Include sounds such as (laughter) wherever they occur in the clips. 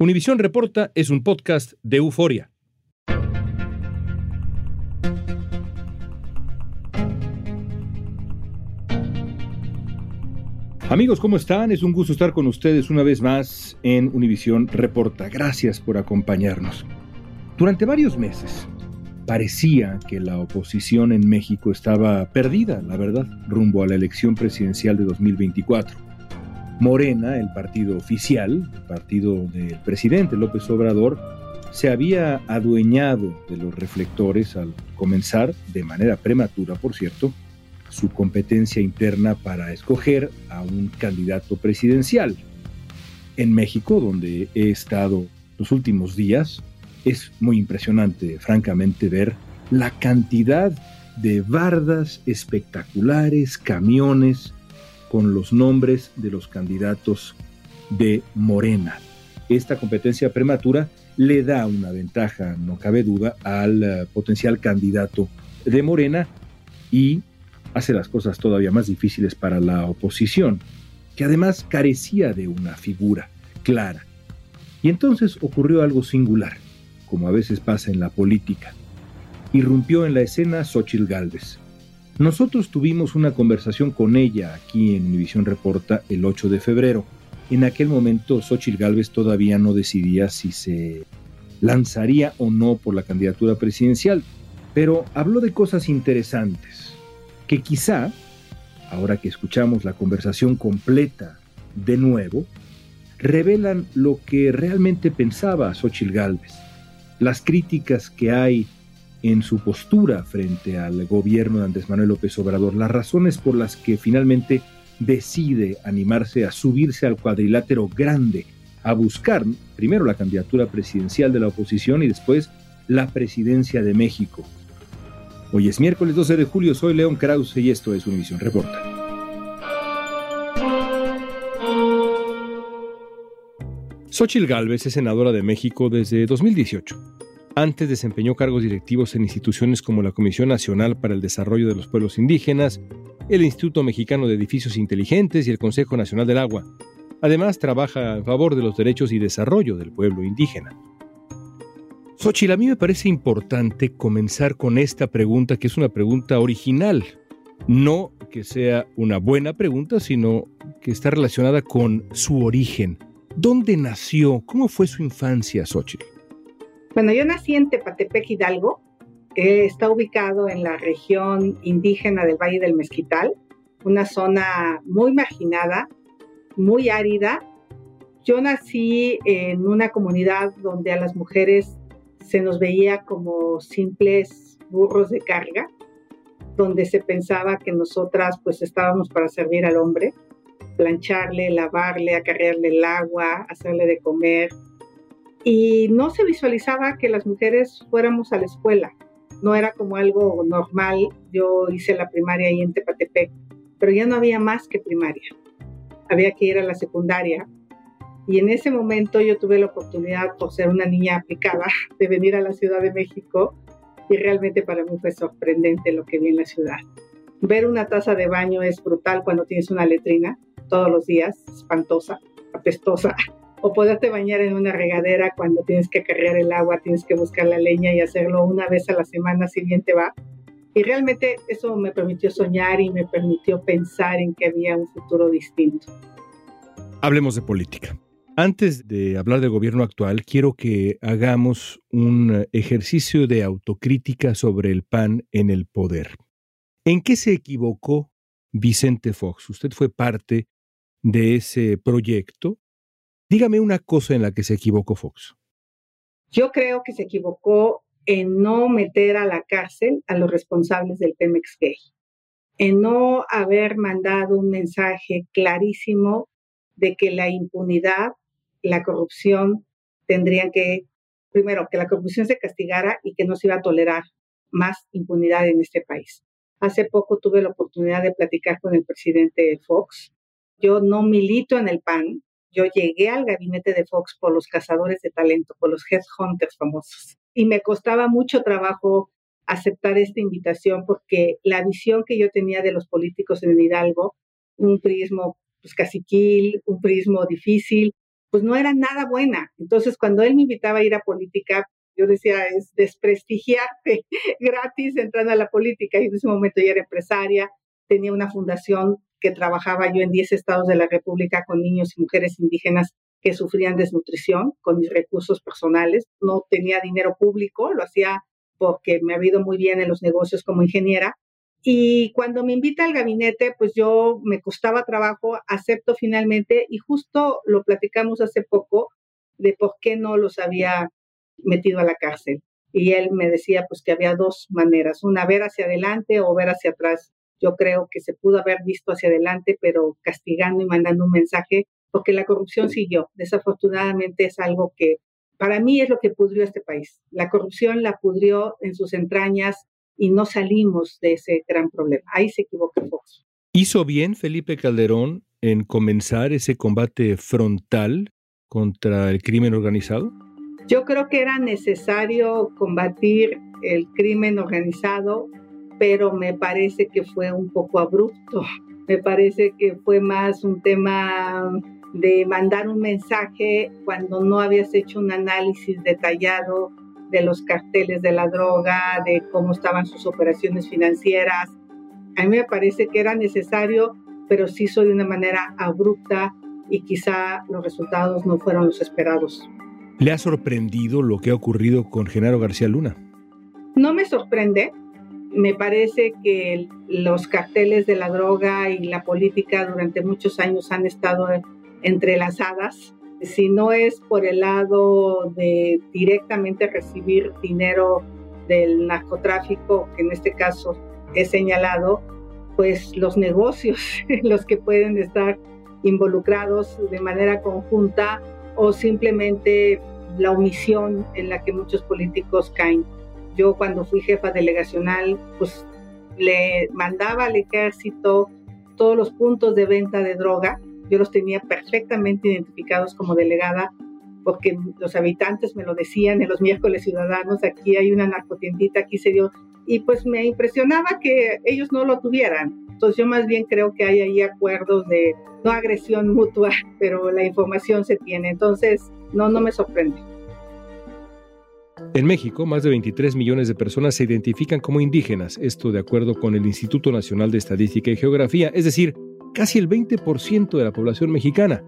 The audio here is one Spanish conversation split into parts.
Univisión Reporta es un podcast de euforia. Amigos, ¿cómo están? Es un gusto estar con ustedes una vez más en Univisión Reporta. Gracias por acompañarnos. Durante varios meses parecía que la oposición en México estaba perdida, la verdad, rumbo a la elección presidencial de 2024. Morena, el partido oficial, el partido del presidente López Obrador, se había adueñado de los reflectores al comenzar, de manera prematura por cierto, su competencia interna para escoger a un candidato presidencial. En México, donde he estado los últimos días, es muy impresionante, francamente, ver la cantidad de bardas espectaculares, camiones, con los nombres de los candidatos de Morena. Esta competencia prematura le da una ventaja, no cabe duda, al eh, potencial candidato de Morena y hace las cosas todavía más difíciles para la oposición, que además carecía de una figura clara. Y entonces ocurrió algo singular, como a veces pasa en la política. Irrumpió en la escena Xochitl Gálvez, nosotros tuvimos una conversación con ella aquí en Univisión Reporta el 8 de febrero. En aquel momento, Xochitl Gálvez todavía no decidía si se lanzaría o no por la candidatura presidencial, pero habló de cosas interesantes que quizá, ahora que escuchamos la conversación completa de nuevo, revelan lo que realmente pensaba Xochitl Gálvez, las críticas que hay en su postura frente al gobierno de Andrés Manuel López Obrador, las razones por las que finalmente decide animarse a subirse al cuadrilátero grande, a buscar primero la candidatura presidencial de la oposición y después la presidencia de México. Hoy es miércoles 12 de julio, soy León Krause y esto es Univisión Reporta. Xochitl Gálvez es senadora de México desde 2018. Antes desempeñó cargos directivos en instituciones como la Comisión Nacional para el Desarrollo de los Pueblos Indígenas, el Instituto Mexicano de Edificios Inteligentes y el Consejo Nacional del Agua. Además, trabaja a favor de los derechos y desarrollo del pueblo indígena. Xochitl, a mí me parece importante comenzar con esta pregunta, que es una pregunta original. No que sea una buena pregunta, sino que está relacionada con su origen. ¿Dónde nació? ¿Cómo fue su infancia, Xochitl? Bueno, yo nací en Tepatepec, Hidalgo, que está ubicado en la región indígena del Valle del Mezquital, una zona muy marginada, muy árida. Yo nací en una comunidad donde a las mujeres se nos veía como simples burros de carga, donde se pensaba que nosotras pues estábamos para servir al hombre, plancharle, lavarle, acarrearle el agua, hacerle de comer, y no se visualizaba que las mujeres fuéramos a la escuela. No era como algo normal. Yo hice la primaria ahí en Tepatepec, pero ya no había más que primaria. Había que ir a la secundaria. Y en ese momento yo tuve la oportunidad, por ser una niña aplicada, de venir a la Ciudad de México y realmente para mí fue sorprendente lo que vi en la ciudad. Ver una taza de baño es brutal cuando tienes una letrina todos los días, espantosa, apestosa o poderte bañar en una regadera cuando tienes que cargar el agua, tienes que buscar la leña y hacerlo una vez a la semana si bien te va. Y realmente eso me permitió soñar y me permitió pensar en que había un futuro distinto. Hablemos de política. Antes de hablar del gobierno actual, quiero que hagamos un ejercicio de autocrítica sobre el PAN en el poder. ¿En qué se equivocó Vicente Fox? Usted fue parte de ese proyecto Dígame una cosa en la que se equivocó Fox. Yo creo que se equivocó en no meter a la cárcel a los responsables del Pemex Gay, en no haber mandado un mensaje clarísimo de que la impunidad, la corrupción tendrían que, primero, que la corrupción se castigara y que no se iba a tolerar más impunidad en este país. Hace poco tuve la oportunidad de platicar con el presidente Fox. Yo no milito en el PAN, yo llegué al gabinete de Fox por los cazadores de talento, por los headhunters famosos. Y me costaba mucho trabajo aceptar esta invitación porque la visión que yo tenía de los políticos en Hidalgo, un prismo pues, caciquil, un prismo difícil, pues no era nada buena. Entonces, cuando él me invitaba a ir a política, yo decía, es desprestigiarte (laughs) gratis entrando a la política. Y en ese momento ya era empresaria, tenía una fundación que trabajaba yo en 10 estados de la República con niños y mujeres indígenas que sufrían desnutrición con mis recursos personales. No tenía dinero público, lo hacía porque me ha ido muy bien en los negocios como ingeniera. Y cuando me invita al gabinete, pues yo me costaba trabajo, acepto finalmente y justo lo platicamos hace poco de por qué no los había metido a la cárcel. Y él me decía pues que había dos maneras, una ver hacia adelante o ver hacia atrás. Yo creo que se pudo haber visto hacia adelante, pero castigando y mandando un mensaje, porque la corrupción siguió. Desafortunadamente es algo que para mí es lo que pudrió este país. La corrupción la pudrió en sus entrañas y no salimos de ese gran problema. Ahí se equivoca Fox. ¿Hizo bien Felipe Calderón en comenzar ese combate frontal contra el crimen organizado? Yo creo que era necesario combatir el crimen organizado, pero me parece que fue un poco abrupto. Me parece que fue más un tema de mandar un mensaje cuando no habías hecho un análisis detallado de los carteles de la droga, de cómo estaban sus operaciones financieras. A mí me parece que era necesario, pero sí hizo de una manera abrupta y quizá los resultados no fueron los esperados. ¿Le ha sorprendido lo que ha ocurrido con Genaro García Luna? No me sorprende. Me parece que los carteles de la droga y la política durante muchos años han estado entrelazadas. Si no es por el lado de directamente recibir dinero del narcotráfico, que en este caso he señalado, pues los negocios, (laughs) los que pueden estar involucrados de manera conjunta o simplemente la omisión en la que muchos políticos caen. Yo cuando fui jefa delegacional, pues le mandaba al ejército todos los puntos de venta de droga. Yo los tenía perfectamente identificados como delegada porque los habitantes me lo decían en los miércoles ciudadanos, aquí hay una narcotiendita, aquí se dio, y pues me impresionaba que ellos no lo tuvieran. Entonces yo más bien creo que hay ahí acuerdos de no agresión mutua, (laughs) pero la información se tiene. Entonces, no, no me sorprende. En México, más de 23 millones de personas se identifican como indígenas, esto de acuerdo con el Instituto Nacional de Estadística y Geografía, es decir, casi el 20% de la población mexicana.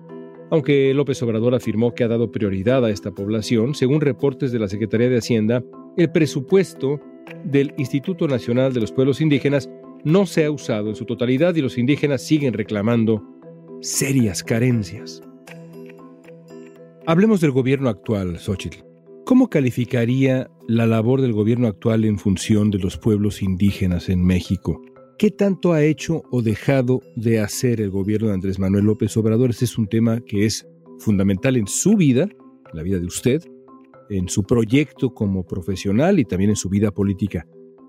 Aunque López Obrador afirmó que ha dado prioridad a esta población, según reportes de la Secretaría de Hacienda, el presupuesto del Instituto Nacional de los Pueblos Indígenas no se ha usado en su totalidad y los indígenas siguen reclamando serias carencias. Hablemos del gobierno actual, Xochitl. ¿Cómo calificaría la labor del gobierno actual en función de los pueblos indígenas en México? ¿Qué tanto ha hecho o dejado de hacer el gobierno de Andrés Manuel López Obrador? Este es un tema que es fundamental en su vida, en la vida de usted, en su proyecto como profesional y también en su vida política.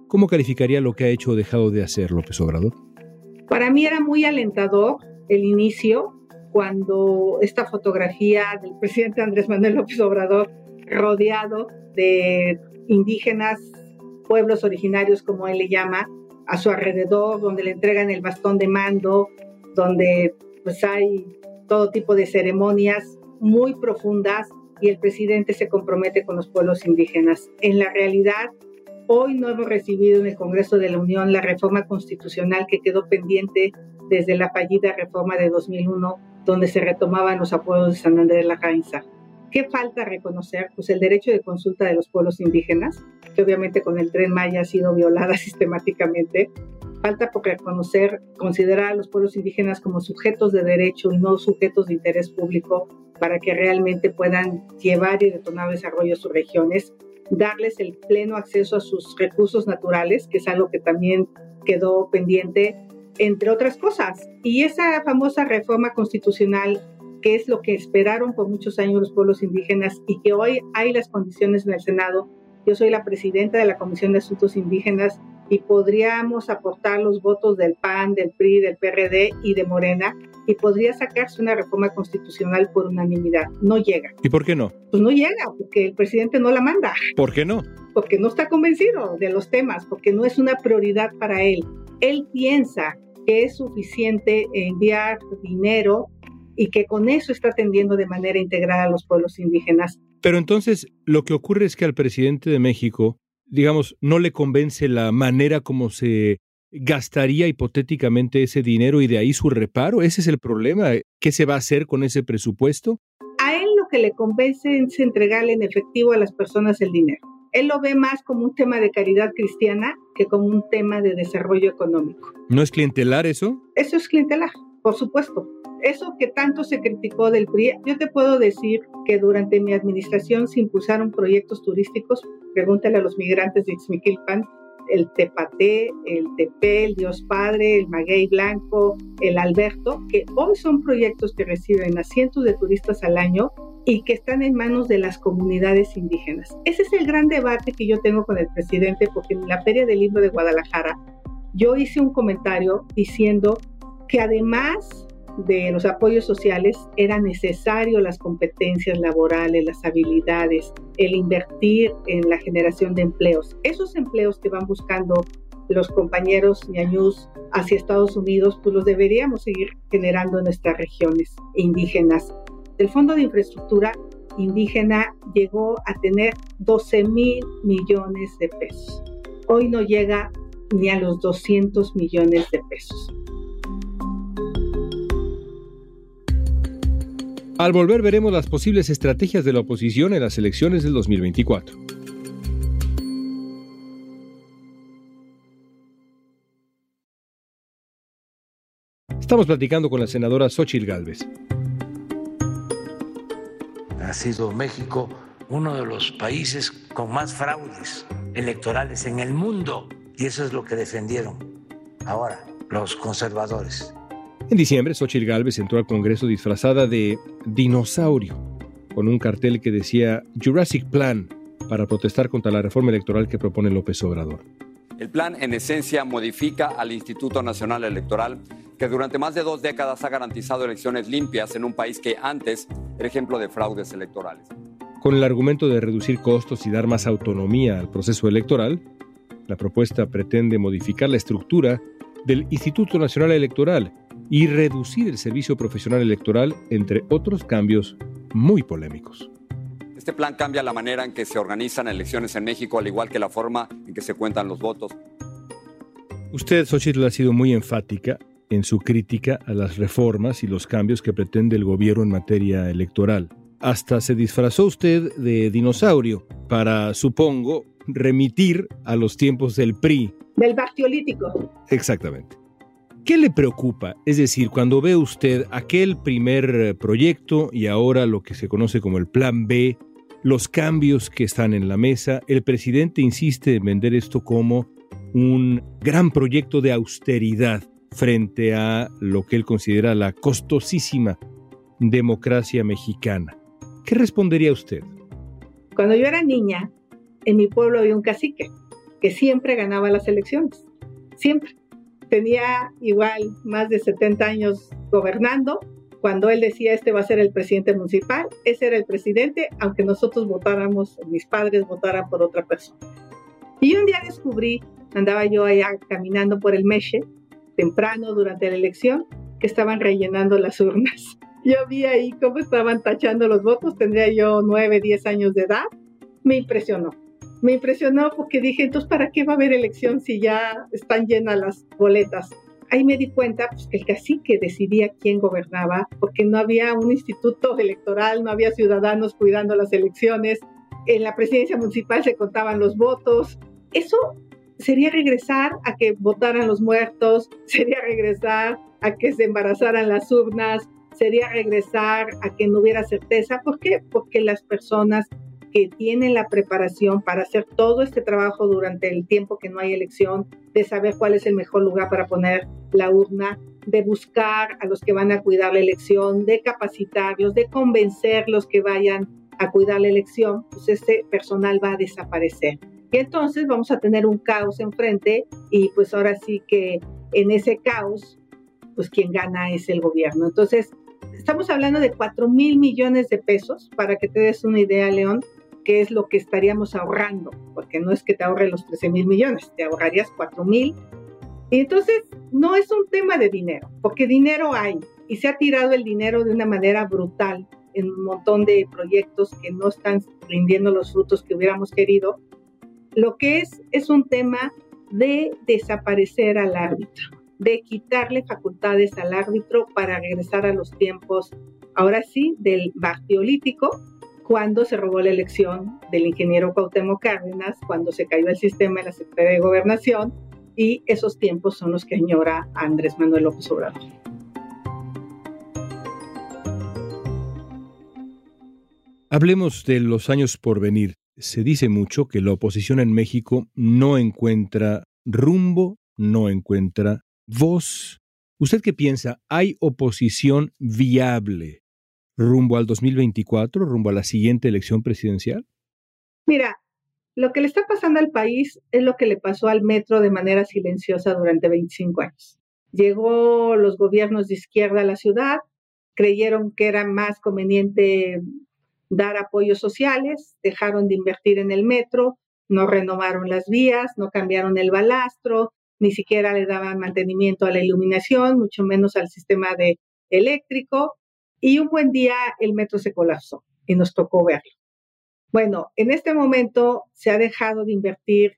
¿Cómo calificaría lo que ha hecho o dejado de hacer López Obrador? Para mí era muy alentador el inicio cuando esta fotografía del presidente Andrés Manuel López Obrador rodeado de indígenas, pueblos originarios como él le llama, a su alrededor, donde le entregan el bastón de mando, donde pues hay todo tipo de ceremonias muy profundas y el presidente se compromete con los pueblos indígenas. En la realidad, Hoy no hemos recibido en el Congreso de la Unión la reforma constitucional que quedó pendiente desde la fallida reforma de 2001, donde se retomaban los apoyos de San Andrés de la Jainza. ¿Qué falta reconocer? Pues el derecho de consulta de los pueblos indígenas, que obviamente con el tren Maya ha sido violada (laughs) sistemáticamente. Falta por reconocer, considerar a los pueblos indígenas como sujetos de derecho y no sujetos de interés público para que realmente puedan llevar y detonar desarrollo a sus regiones darles el pleno acceso a sus recursos naturales, que es algo que también quedó pendiente, entre otras cosas. Y esa famosa reforma constitucional, que es lo que esperaron por muchos años los pueblos indígenas y que hoy hay las condiciones en el Senado. Yo soy la presidenta de la Comisión de Asuntos Indígenas y podríamos aportar los votos del PAN, del PRI, del PRD y de Morena y podría sacarse una reforma constitucional por unanimidad. No llega. ¿Y por qué no? Pues no llega, porque el presidente no la manda. ¿Por qué no? Porque no está convencido de los temas, porque no es una prioridad para él. Él piensa que es suficiente enviar dinero y que con eso está atendiendo de manera integral a los pueblos indígenas. Pero entonces lo que ocurre es que al presidente de México, digamos, no le convence la manera como se gastaría hipotéticamente ese dinero y de ahí su reparo. Ese es el problema. ¿Qué se va a hacer con ese presupuesto? A él lo que le convence es entregarle en efectivo a las personas el dinero. Él lo ve más como un tema de caridad cristiana que como un tema de desarrollo económico. ¿No es clientelar eso? Eso es clientelar, por supuesto. Eso que tanto se criticó del PRI, yo te puedo decir que durante mi administración se impulsaron proyectos turísticos, pregúntale a los migrantes de Ixmiquilpan, el Tepate, el Tepe, el Dios Padre, el Maguey Blanco, el Alberto, que hoy son proyectos que reciben a cientos de turistas al año y que están en manos de las comunidades indígenas. Ese es el gran debate que yo tengo con el presidente, porque en la Feria del Libro de Guadalajara yo hice un comentario diciendo que además de los apoyos sociales era necesario las competencias laborales, las habilidades, el invertir en la generación de empleos. Esos empleos que van buscando los compañeros ñañús hacia Estados Unidos, pues los deberíamos seguir generando en nuestras regiones indígenas. El Fondo de Infraestructura Indígena llegó a tener 12 mil millones de pesos. Hoy no llega ni a los 200 millones de pesos. Al volver veremos las posibles estrategias de la oposición en las elecciones del 2024. Estamos platicando con la senadora Xochitl Gálvez. Ha sido México uno de los países con más fraudes electorales en el mundo y eso es lo que defendieron ahora los conservadores. En diciembre, Xochitl Gálvez entró al Congreso disfrazada de dinosaurio, con un cartel que decía Jurassic Plan para protestar contra la reforma electoral que propone López Obrador. El plan, en esencia, modifica al Instituto Nacional Electoral, que durante más de dos décadas ha garantizado elecciones limpias en un país que antes era ejemplo de fraudes electorales. Con el argumento de reducir costos y dar más autonomía al proceso electoral, la propuesta pretende modificar la estructura del Instituto Nacional Electoral y reducir el servicio profesional electoral, entre otros cambios muy polémicos. Este plan cambia la manera en que se organizan elecciones en México, al igual que la forma en que se cuentan los votos. Usted, Xochitl, ha sido muy enfática en su crítica a las reformas y los cambios que pretende el gobierno en materia electoral. Hasta se disfrazó usted de dinosaurio para, supongo, remitir a los tiempos del PRI. Del bactiolítico. Exactamente. ¿Qué le preocupa? Es decir, cuando ve usted aquel primer eh, proyecto y ahora lo que se conoce como el Plan B, los cambios que están en la mesa, el presidente insiste en vender esto como un gran proyecto de austeridad frente a lo que él considera la costosísima democracia mexicana. ¿Qué respondería usted? Cuando yo era niña, en mi pueblo había un cacique que siempre ganaba las elecciones, siempre tenía igual más de 70 años gobernando. Cuando él decía este va a ser el presidente municipal, ese era el presidente, aunque nosotros votáramos, mis padres votaran por otra persona. Y un día descubrí, andaba yo allá caminando por el Meche, temprano durante la elección, que estaban rellenando las urnas. (laughs) Yo vi ahí cómo estaban tachando los votos, tendría yo 9, 10 años de edad, me impresionó me impresionó porque dije, entonces, ¿para qué va a haber elección si ya están llenas las boletas? Ahí me di cuenta pues, que el cacique decidía quién gobernaba, porque no había un instituto electoral, no había ciudadanos cuidando las elecciones, en la presidencia municipal se contaban los votos. Eso sería regresar a que votaran los muertos, (laughs) sería regresar a que se embarazaran las urnas, sería regresar a que no hubiera certeza. ¿Por qué? Porque las personas que tienen la preparación para hacer todo este trabajo durante el tiempo que no hay elección, de saber cuál es el mejor lugar para poner la urna, de buscar a los que van a cuidar la elección, de capacitarlos, de convencerlos que vayan a cuidar la elección, pues este personal va a desaparecer. Y entonces vamos a tener un caos enfrente y pues ahora sí que en ese caos, pues quien gana es el gobierno. Entonces, estamos hablando de 4 mil millones de pesos, para que te des una idea, León, qué es lo que estaríamos ahorrando, porque no es que te ahorre los 13 mil millones, te ahorrarías 4 mil Y entonces no es un tema de dinero, porque dinero hay y se ha tirado el dinero de una manera brutal en un montón de proyectos que no están rindiendo los frutos que hubiéramos querido. Lo que es es un tema de desaparecer al árbitro, de quitarle facultades al árbitro para regresar a los tiempos, ahora sí, del bartiolítico, cuando se robó la elección del ingeniero Cuauhtémoc Cárdenas, cuando se cayó el sistema en la Secretaría de Gobernación, y esos tiempos son los que añora Andrés Manuel López Obrador. Hablemos de los años por venir. Se dice mucho que la oposición en México no encuentra rumbo, no encuentra voz. ¿Usted qué piensa? ¿Hay oposición viable rumbo al 2024, rumbo a la siguiente elección presidencial? Mira, lo que le está pasando al país es lo que le pasó al metro de manera silenciosa durante 25 años. Llegó los gobiernos de izquierda a la ciudad, creyeron que era más conveniente dar apoyos sociales, dejaron de invertir en el metro, no renovaron las vías, no cambiaron el balastro, ni siquiera le daban mantenimiento a la iluminación, mucho menos al sistema de eléctrico, y un buen día el metro se colapsó y nos tocó verlo. Bueno, en este momento se ha dejado de invertir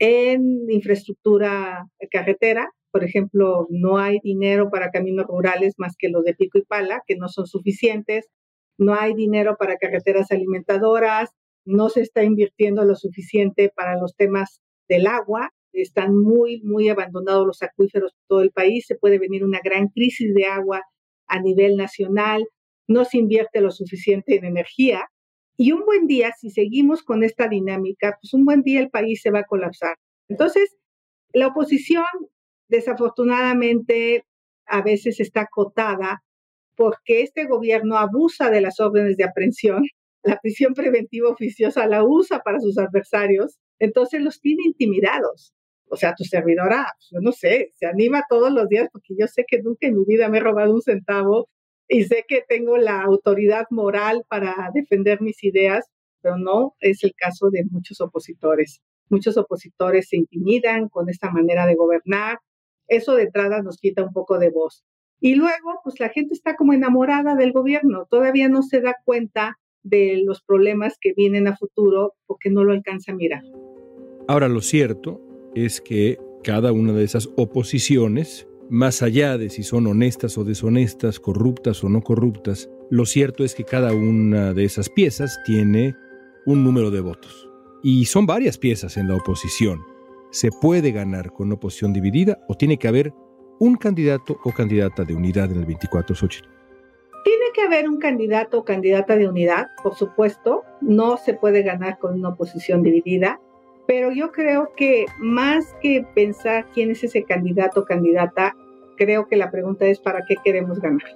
en infraestructura carretera, por ejemplo, no hay dinero para caminos rurales más que los de pico y pala, que no son suficientes. No hay dinero para carreteras alimentadoras, no se está invirtiendo lo suficiente para los temas del agua, están muy, muy abandonados los acuíferos de todo el país, se puede venir una gran crisis de agua a nivel nacional, no se invierte lo suficiente en energía. Y un buen día, si seguimos con esta dinámica, pues un buen día el país se va a colapsar. Entonces, la oposición, desafortunadamente, a veces está acotada porque este gobierno abusa de las órdenes de aprehensión, (laughs) la prisión preventiva oficiosa la usa para sus adversarios, entonces los tiene intimidados. O sea, tu servidora, pues, yo no sé, se anima todos los días porque yo sé que nunca en mi vida me he robado un centavo y sé que tengo la autoridad moral para defender mis ideas, pero no es el caso de muchos opositores. Muchos opositores se intimidan con esta manera de gobernar. Eso de entrada nos quita un poco de voz. Y luego, pues la gente está como enamorada del gobierno, todavía no se da cuenta de los problemas que vienen a futuro porque no lo alcanza a mirar. Ahora, lo cierto es que cada una de esas oposiciones, más allá de si son honestas o deshonestas, corruptas o no corruptas, lo cierto es que cada una de esas piezas tiene un número de votos. Y son varias piezas en la oposición. ¿Se puede ganar con oposición dividida o tiene que haber un candidato o candidata de unidad en el 24 Xochitl? Tiene que haber un candidato o candidata de unidad, por supuesto. No se puede ganar con una oposición dividida. Pero yo creo que más que pensar quién es ese candidato o candidata, creo que la pregunta es para qué queremos ganar.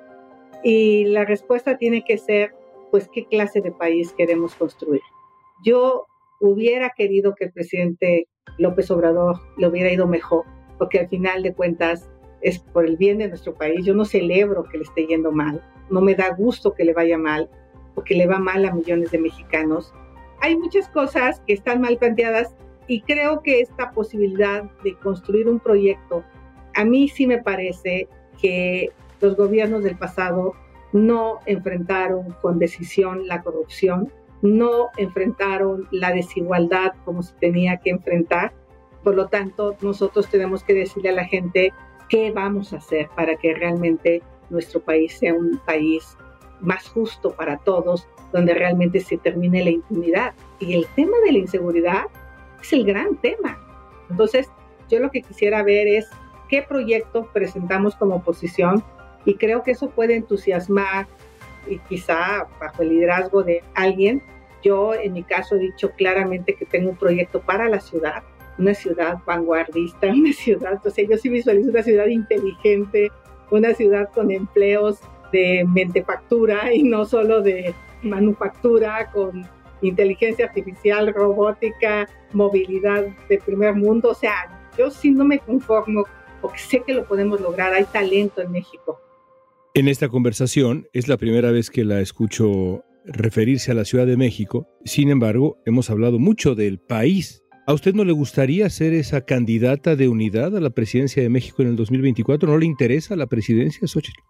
Y la respuesta tiene que ser, pues, qué clase de país queremos construir. Yo hubiera querido que el presidente López Obrador le hubiera ido mejor, porque al final de cuentas es por el bien de nuestro país. Yo no celebro que le esté yendo mal, no me da gusto que le vaya mal, porque le va mal a millones de mexicanos. Hay muchas cosas que están mal planteadas y creo que esta posibilidad de construir un proyecto, a mí sí me parece que los gobiernos del pasado no enfrentaron con decisión la corrupción, no enfrentaron la desigualdad como se tenía que enfrentar. Por lo tanto, nosotros tenemos que decirle a la gente, qué vamos a hacer para que realmente nuestro país sea un país más justo para todos, donde realmente se termine la impunidad. Y el tema de la inseguridad es el gran tema. Entonces, yo lo que quisiera ver es qué proyecto presentamos como oposición y creo que eso puede entusiasmar y quizá bajo el liderazgo de alguien. Yo en mi caso he dicho claramente que tengo un proyecto para la ciudad, una ciudad vanguardista, (laughs) una ciudad, o sea, yo sí visualizo una ciudad inteligente, una ciudad con empleos de mentefactura y no solo de manufactura, con inteligencia artificial, robótica, movilidad de primer mundo. O sea, yo sí no me conformo porque sé que lo podemos lograr, hay talento en México. En esta conversación es la primera vez que la escucho referirse a la Ciudad de México. Sin embargo, hemos hablado mucho del país ¿A usted no le gustaría ser esa candidata de unidad a la presidencia de México en el 2024? ¿No le interesa la presidencia, Xochitl?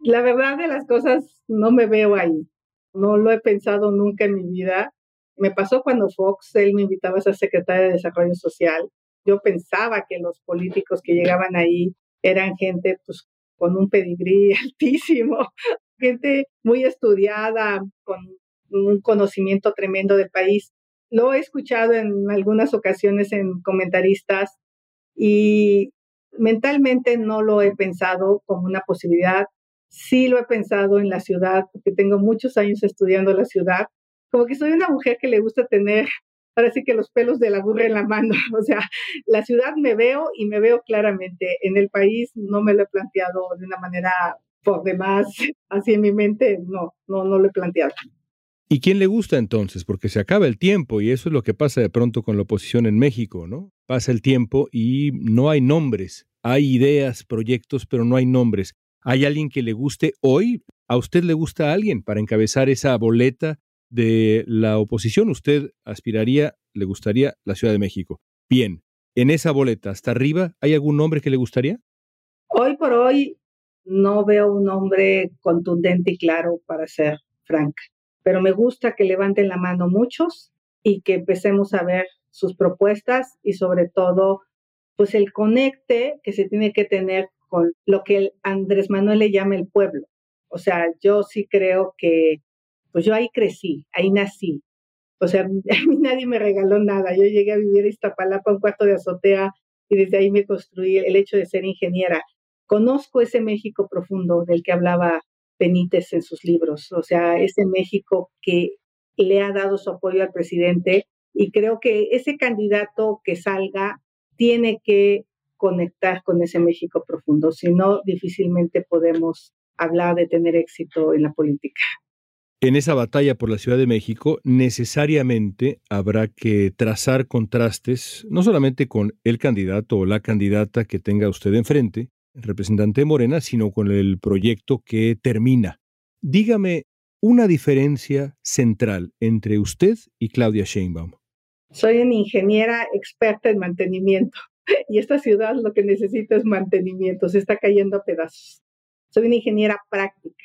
La verdad de las cosas, no me veo ahí. No lo he pensado nunca en mi vida. Me pasó cuando Fox, él me invitaba a ser secretaria de Desarrollo Social. Yo pensaba que los políticos que llegaban ahí eran gente pues, con un pedigrí (laughs) altísimo, gente muy estudiada, con un conocimiento tremendo del país. Lo he escuchado en algunas ocasiones en comentaristas y mentalmente no lo he pensado como una posibilidad. Sí lo he pensado en la ciudad, porque tengo muchos años estudiando la ciudad. Como que soy una mujer que le gusta tener, ahora sí que los pelos de la burra en la mano. (laughs) O sea, la ciudad me veo y me veo claramente. En el país no me lo he planteado de una manera por demás, (laughs) así en mi mente, no, no, no lo he planteado. ¿Y quién le gusta entonces? Porque se acaba el tiempo y eso es lo que pasa de pronto con la oposición en México, ¿no? Pasa el tiempo y no hay nombres. Hay ideas, proyectos, pero no hay nombres. ¿Hay alguien que le guste hoy? ¿A usted le gusta alguien para encabezar esa boleta de la oposición? ¿Usted aspiraría, le gustaría la Ciudad de México? Bien, en esa boleta, hasta arriba, ¿hay algún nombre que le gustaría? Hoy por hoy no veo un nombre contundente y claro para ser franca pero me gusta que levanten la mano muchos y que empecemos a ver sus propuestas y sobre todo, pues el conecte que se tiene que tener con lo que Andrés Manuel le llama el pueblo. O sea, yo sí creo que, pues yo ahí crecí, ahí nací. O sea, (laughs) a mí nadie me regaló nada. Yo llegué a vivir en Iztapalapa, un cuarto de azotea, y desde ahí me construí el hecho de ser ingeniera. Conozco ese México profundo del que hablaba Benítez en sus libros, o sea, ese México que le ha dado su apoyo al presidente y creo que ese candidato que salga tiene que conectar con ese México profundo, si no, difícilmente podemos hablar de tener éxito en la política. En esa batalla por la Ciudad de México, necesariamente habrá que trazar contrastes, no solamente con el candidato o la candidata que tenga usted enfrente, representante de Morena, sino con el proyecto que termina. Dígame una diferencia central entre usted y Claudia Sheinbaum. Soy una ingeniera experta en mantenimiento (laughs) y esta ciudad lo que necesita es mantenimiento, se está cayendo a pedazos. Soy una ingeniera práctica.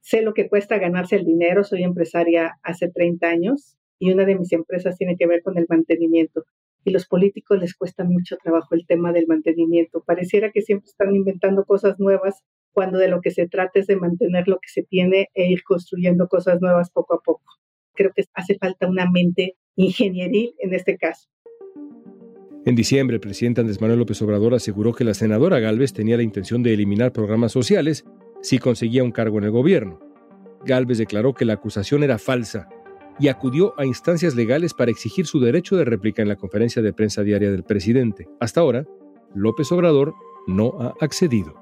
Sé lo que cuesta ganarse el dinero, soy empresaria hace 30 años y una de mis empresas tiene que ver con el mantenimiento y los políticos les cuesta mucho trabajo el tema del mantenimiento. Pareciera que siempre están inventando cosas nuevas cuando de lo que se trata es de mantener lo que se tiene e ir construyendo cosas nuevas poco a poco. Creo que hace falta una mente ingenieril en este caso. En diciembre, el presidente Andrés Manuel López Obrador aseguró que la senadora Galvez tenía la intención de eliminar programas sociales si conseguía un cargo en el gobierno. Galvez declaró que la acusación era falsa y acudió a instancias legales para exigir su derecho de réplica en la conferencia de prensa diaria del presidente. Hasta ahora, López Obrador no ha accedido.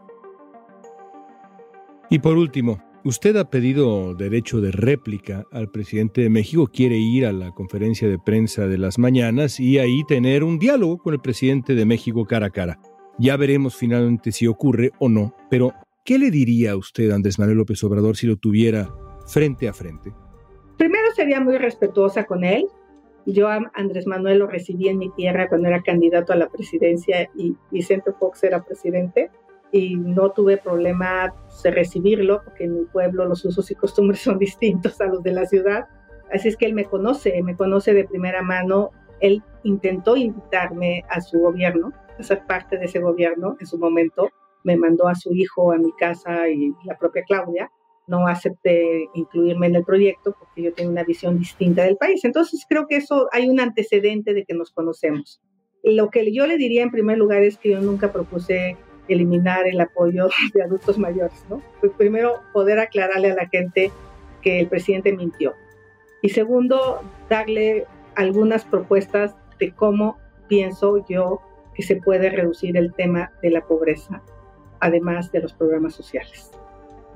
Y por último, usted ha pedido derecho de réplica al presidente de México, quiere ir a la conferencia de prensa de las mañanas y ahí tener un diálogo con el presidente de México cara a cara. Ya veremos finalmente si ocurre o no, pero ¿qué le diría a usted, Andrés Manuel López Obrador, si lo tuviera frente a frente? Primero sería muy respetuosa con él. Yo a Andrés Manuel lo recibí en mi tierra cuando era candidato a la presidencia y Vicente Fox era presidente y no tuve problema de recibirlo porque en mi pueblo los usos y costumbres (laughs) son distintos a los de la ciudad. Así es que él me conoce, me conoce de primera mano. Él intentó invitarme a su gobierno, a ser parte de ese gobierno en su momento. Me mandó a su hijo a mi casa y la propia Claudia no acepté incluirme en el proyecto porque yo tengo una visión distinta del país. Entonces creo que eso hay un antecedente de que nos conocemos. Lo que yo le diría en primer lugar es que yo nunca propuse eliminar el apoyo de adultos mayores, ¿no? Pues primero, poder aclararle a la gente que el presidente mintió. Y segundo, darle algunas propuestas de cómo pienso yo que se puede reducir el tema de la pobreza, además de los programas sociales.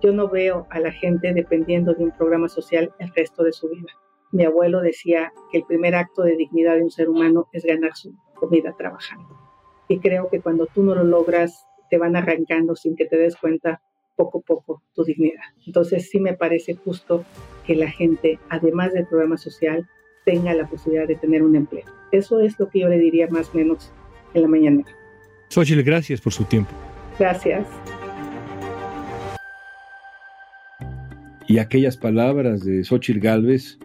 Yo no veo a la gente dependiendo de un programa social el resto de su vida. Mi abuelo decía que el primer acto de dignidad de un ser humano es ganar su comida trabajando. Y creo que cuando tú no lo logras, te van arrancando sin que te des cuenta poco a poco tu dignidad. Entonces sí me parece justo que la gente, además del programa social, tenga la posibilidad de tener un empleo. Eso es lo que yo le diría más o menos en la mañana. Xochitl, gracias por su tiempo. Gracias. Y aquellas palabras de Xochitl Galvez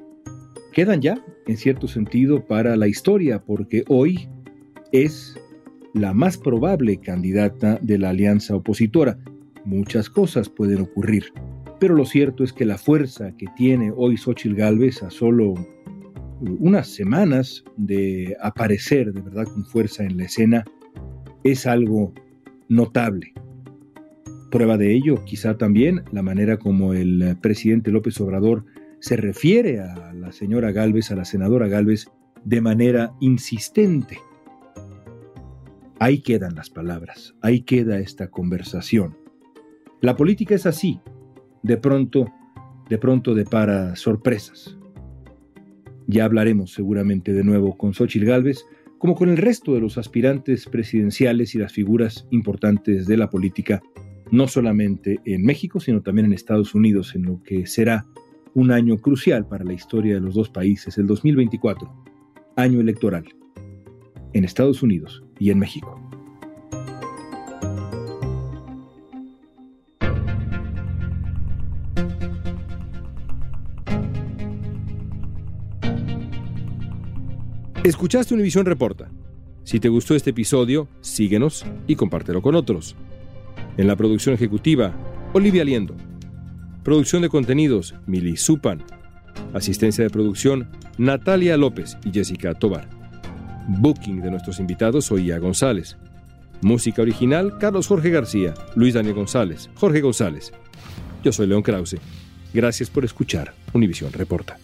quedan ya, en cierto sentido, para la historia, porque hoy es la más probable candidata de la alianza opositora. Muchas cosas pueden ocurrir, pero lo cierto es que la fuerza que tiene hoy Xochitl Galvez a solo unas semanas de aparecer de verdad con fuerza en la escena es algo notable. Prueba de ello, quizá también la manera como el presidente López Obrador se refiere a la señora Galvez, a la senadora Galvez, de manera insistente. Ahí quedan las palabras, ahí queda esta conversación. La política es así, de pronto, de pronto depara sorpresas. Ya hablaremos seguramente de nuevo con Xochitl Gálvez, como con el resto de los aspirantes presidenciales y las figuras importantes de la política, no solamente en México, sino también en Estados Unidos, en lo que será un año crucial para la historia de los dos países, el 2024, año electoral, en Estados Unidos y en México. Escuchaste Univisión Reporta. Si te gustó este episodio, síguenos y compártelo con otros. En la producción ejecutiva, Olivia Liendo. Producción de contenidos, Mili Supan. Asistencia de producción, Natalia López y Jessica Tobar. Booking de nuestros invitados, Oía González. Música original, Carlos Jorge García, Luis Daniel González, Jorge González. Yo soy León Krause. Gracias por escuchar Univisión Reporta.